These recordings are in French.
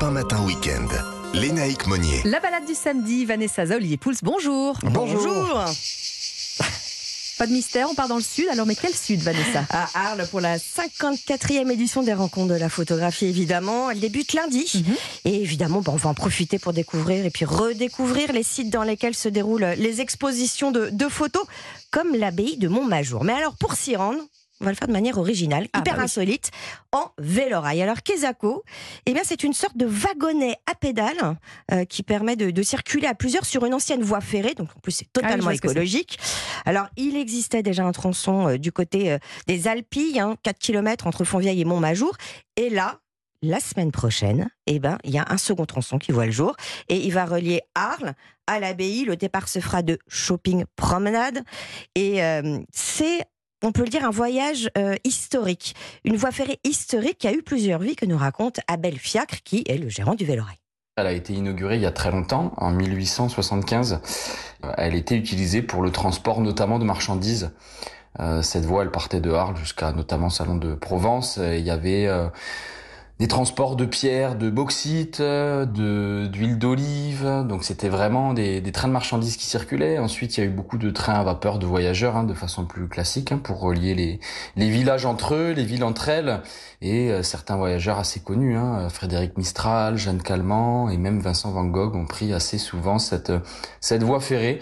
Europe 1 Matin Week-end. Lénaïque Monnier. La balade du samedi, Vanessa Za, Olivier Pouls, bonjour. Bonjour. Pas de mystère, on part dans le sud. Alors, mais quel sud, Vanessa? À Arles pour la 54e édition des rencontres de la photographie, évidemment. Elle débute lundi. Mhm. Et évidemment, bon, on va en profiter pour découvrir et puis redécouvrir les sites dans lesquels se déroulent les expositions de, de photos, comme l'abbaye de Montmajour. Mais alors, pour s'y rendre, on va le faire de manière originale, Ah, hyper bah oui. insolite, en vélorail. Alors, Kezako, eh bien, c'est une sorte de wagonnet à pédales euh, qui permet de, de circuler à plusieurs sur une ancienne voie ferrée. Donc, en plus, c'est Ah oui, totalement écologique. Alors, il existait déjà un tronçon euh, du côté euh, des Alpilles, hein, 4 km entre Fontvieille et Montmajour. Et là, la semaine prochaine, eh ben, il y a un second tronçon qui voit le jour et il va relier Arles à l'abbaye. Le départ se fera de shopping promenade et euh, c'est on peut le dire, un voyage euh, historique. Une voie ferrée historique qui a eu plusieurs vies que nous raconte Abel Fiacre, qui est le gérant du Vélorail. Elle a été inaugurée il y a très longtemps, en 1875. Euh, Elle était utilisée pour le transport notamment de marchandises. Euh, cette voie, elle partait de Arles jusqu'à notamment Salon de Provence. Il y avait des transports de pierres, de bauxite, d'huile d'olive. Donc c'était vraiment des, trains de marchandises qui circulaient. Ensuite, il y a eu beaucoup de trains à vapeur de voyageurs, hein, de façon plus classique, hein, pour relier les, villages entre eux, les villes entre elles. Et euh, certains voyageurs assez connus, hein, Frédéric Mistral, Jeanne Calment et même Vincent Van Gogh ont pris assez souvent cette voie ferrée.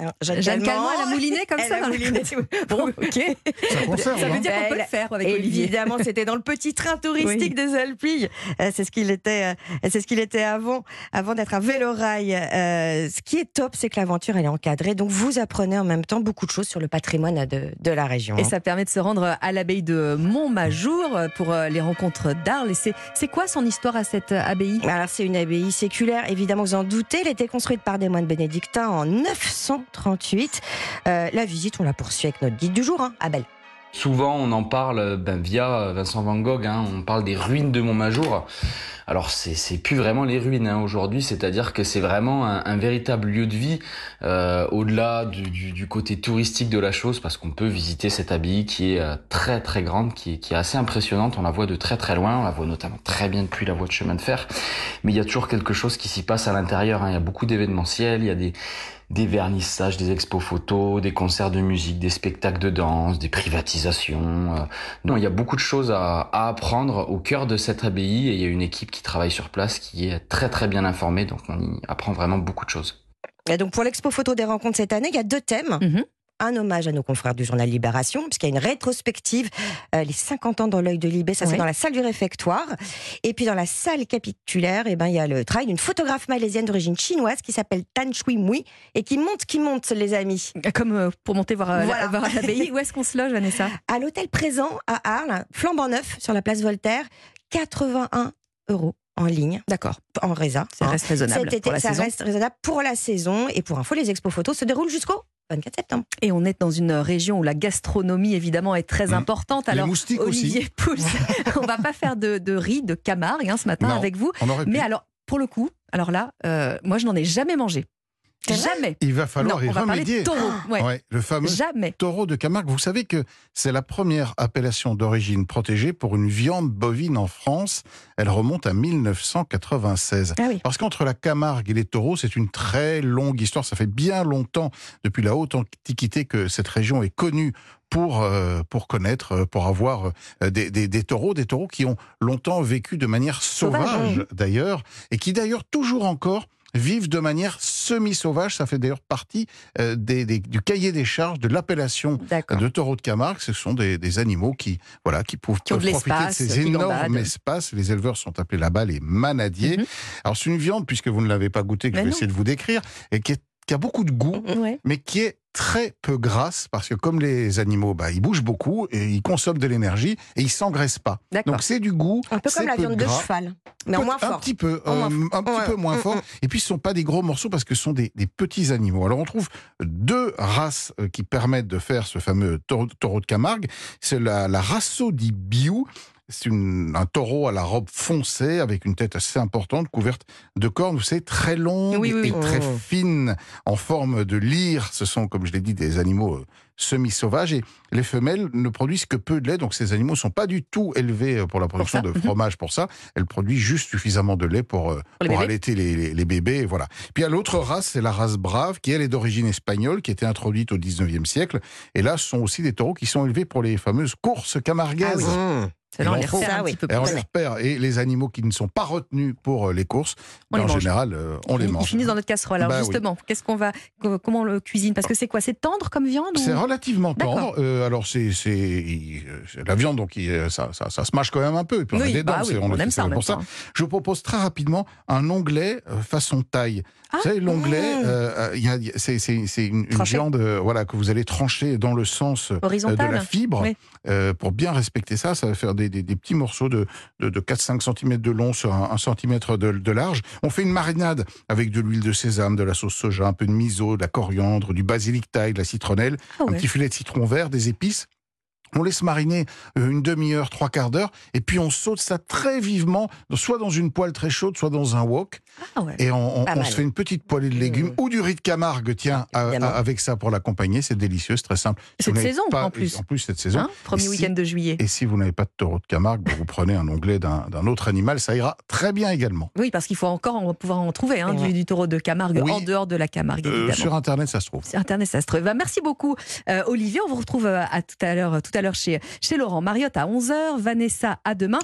Alors, Jeanne Calment, elle a mouliné comme elle ça a dans mouliné. Bon, ok. Ça conserve. Ça veut hein. dire qu'on peut le faire avec Olivier. Évidemment, c'était dans le petit train touristique des Alpilles. Euh, C'est ce qu'il était, euh, c'est ce qu'il était avant, avant d'être un vélorail. Euh, ce qui est top, c'est que l'aventure elle est encadrée, donc vous apprenez en même temps beaucoup de choses sur le patrimoine de, de la région. Et ça permet de se rendre à l'abbaye de Montmajour pour les rencontres d'Arles. Et c'est, c'est quoi son histoire à cette abbaye? Alors c'est une abbaye séculaire, évidemment vous en doutez, elle était construite par des moines bénédictins en 938. Euh, la visite, on la poursuit avec notre guide du jour, hein, Abel. Souvent, on en parle ben, via Vincent Van Gogh. hein, on parle des ruines de Montmajour. Alors, c'est plus vraiment les ruines hein, aujourd'hui. C'est-à-dire que c'est vraiment un, véritable lieu de vie euh, au-delà du, côté touristique de la chose, parce qu'on peut visiter cette abbaye qui est euh, très très grande, qui est, assez impressionnante. On la voit de très très loin. On la voit notamment très bien depuis la voie de chemin de fer. Mais il y a toujours quelque chose qui s'y passe à l'intérieur. Il y a beaucoup d'événementiels. Il y a des des vernissages, des expos photos, des concerts de musique, des spectacles de danse, des privatisations. euh. Non, il y a beaucoup de choses à, à apprendre au cœur de cette abbaye et il y a une équipe qui travaille sur place qui est très très bien informée, donc on y apprend vraiment beaucoup de choses. Et donc pour l'expo photo des rencontres cette année, il y a deux thèmes. Mhm. Un hommage à nos confrères du journal Libération, puisqu'il y a une rétrospective, euh, les 50 ans dans l'œil de Libé, ça c'est Ouais. dans la salle du réfectoire. Et puis dans la salle capitulaire, eh ben, il y a le travail d'une photographe malaisienne d'origine chinoise qui s'appelle Tan Shui Mui et qui monte, qui monte les amis. Comme euh, pour monter voir, euh, Voilà. voir l'abbaye. Où est-ce qu'on se loge, Vanessa? À l'hôtel présent à Arles, flambant neuf sur la place Voltaire, 81 euros en ligne, D'accord, en résa. ça hein. reste raisonnable Cet été, pour la ça saison. reste raisonnable pour la saison. Et pour info, les expos photos se déroulent jusqu'au 24 septembre. Et on est dans une région où la gastronomie, évidemment, est très Mmh. importante. Alors, Olivier Pouls, on va pas faire de, de riz de Camargue hein, ce matin Non. avec vous. Mais alors, pour le coup, alors là, euh, moi, je n'en ai jamais mangé. Jamais. Il va falloir non, y on remédier. taureau. Ouais. Ouais, le fameux Jamais. taureau de Camargue. Vous savez que c'est la première appellation d'origine protégée pour une viande bovine en France. Elle remonte à 1996. Ah oui. Parce qu'entre la Camargue et les taureaux, c'est une très longue histoire. Ça fait bien longtemps, depuis la haute antiquité, que cette région est connue pour, euh, pour connaître, euh, pour avoir euh, des, des, des taureaux, des taureaux qui ont longtemps vécu de manière Sauvage, sauvage, d'ailleurs, et qui d'ailleurs toujours encore vivent de manière semi-sauvage. Ça fait d'ailleurs partie euh, des, des- du cahier des charges de l'appellation de taureaux de Camargue. Ce sont des, des animaux qui, voilà, qui peuvent, Qui de profiter de ces énormes espaces. Les éleveurs sont appelés là-bas les manadiers. Mhm. Alors c'est une viande, puisque vous ne l'avez pas goûtée, que Mais je vais non. essayer de vous décrire, et qui, est- qui a beaucoup de goût, Ouais. mais qui est très peu grasse, parce que comme les animaux, bah, ils bougent beaucoup, et ils consomment de l'énergie, et ils s'engraissent pas. Donc c'est du goût, Un peu comme la viande de cheval, mais en moins Un fort. petit peu, euh, un petit Ouais. peu moins Mm, fort. mm. Et puis, ce sont pas des gros morceaux parce que ce sont des, des petits animaux. Alors, on trouve deux races euh, qui permettent de faire ce fameux taureau, taureau de Camargue. C'est la, la Rasso di Biou. C'est un taureau à la robe foncée avec une tête assez importante, couverte de cornes, vous savez, très longues Oui, oui, et très Oh. fines, en forme de lyre. Ce sont, comme je l'ai dit, des animaux euh, semi-sauvages et les femelles ne produisent que peu de lait, donc ces animaux ne sont pas du tout élevés pour la production de Mhm. fromage pour ça. Elles produisent juste suffisamment de lait pour, euh, les pour bébés. allaiter les, les- les bébés. Voilà. Puis il y a l'autre race, c'est la race brave, qui elle est d'origine espagnole, qui a été introduite au 19e siècle. Et là, ce sont aussi des taureaux qui sont élevés pour les fameuses courses camarguaises. Ah oui. Mmh. C'est là, on les repère oui. Et on les repère. Et les animaux qui ne sont pas retenus pour euh, les courses, On les en mange. général, euh, on les Ils- Ils mange. finissent dans notre casserole. Alors Bah oui. justement, qu'est-ce qu'on va, co- comment on le cuisine? Parce que c'est quoi? C'est tendre comme viande ou- relativement tendre. Euh, alors c'est la viande donc il- ça, ça, ça se mâche quand même un peu. Et puis on a Oui, des dents. bah oui, on le aime ça pour ça. temps. Je vous propose très rapidement un onglet euh, façon taille. Ah. vous savez l'onglet, euh, a- a- c'est une, une viande euh, voilà que vous allez trancher dans le sens de la fibre. Oui. Pour bien respecter ça, ça va faire des, des- des petits morceaux de, de, de 4-5 cm de long sur un, un centimètre de, de large. On fait une marinade avec de l'huile de sésame, de la sauce soja, un peu de miso, de la coriandre, du basilic thaï, de la citronnelle, Ah un ouais. petit filet de citron vert, des épices. On laisse mariner euh, une demi-heure, trois quarts d'heure, et puis on saute ça très vivement, soit dans une poêle très chaude, soit dans un wok, Ah ouais. et on, se fait une petite poêlée de légumes Mmh. ou du riz de Camargue, tiens, à- à- Évidemment. avec ça pour l'accompagner, c'est délicieux, c'est très simple. Si Cette saison, pas- en plus. En plus, cette saison. Hein Premier si- week-end de juillet. Et si vous n'avez pas de taureau de Camargue, vous prenez un onglet d'un autre animal, ça ira très bien également. Oui, parce qu'il faut encore en- pouvoir en trouver hein, du, taureau de Camargue Oui. en dehors de la Camargue, Euh, sur Internet, ça se trouve. Sur Internet, ça se trouve. Bah, merci beaucoup, euh, Olivier. On vous retrouve euh, à tout à l'heure, tout à l'heure chez, chez Laurent. Mariotte à 11h, Vanessa à demain.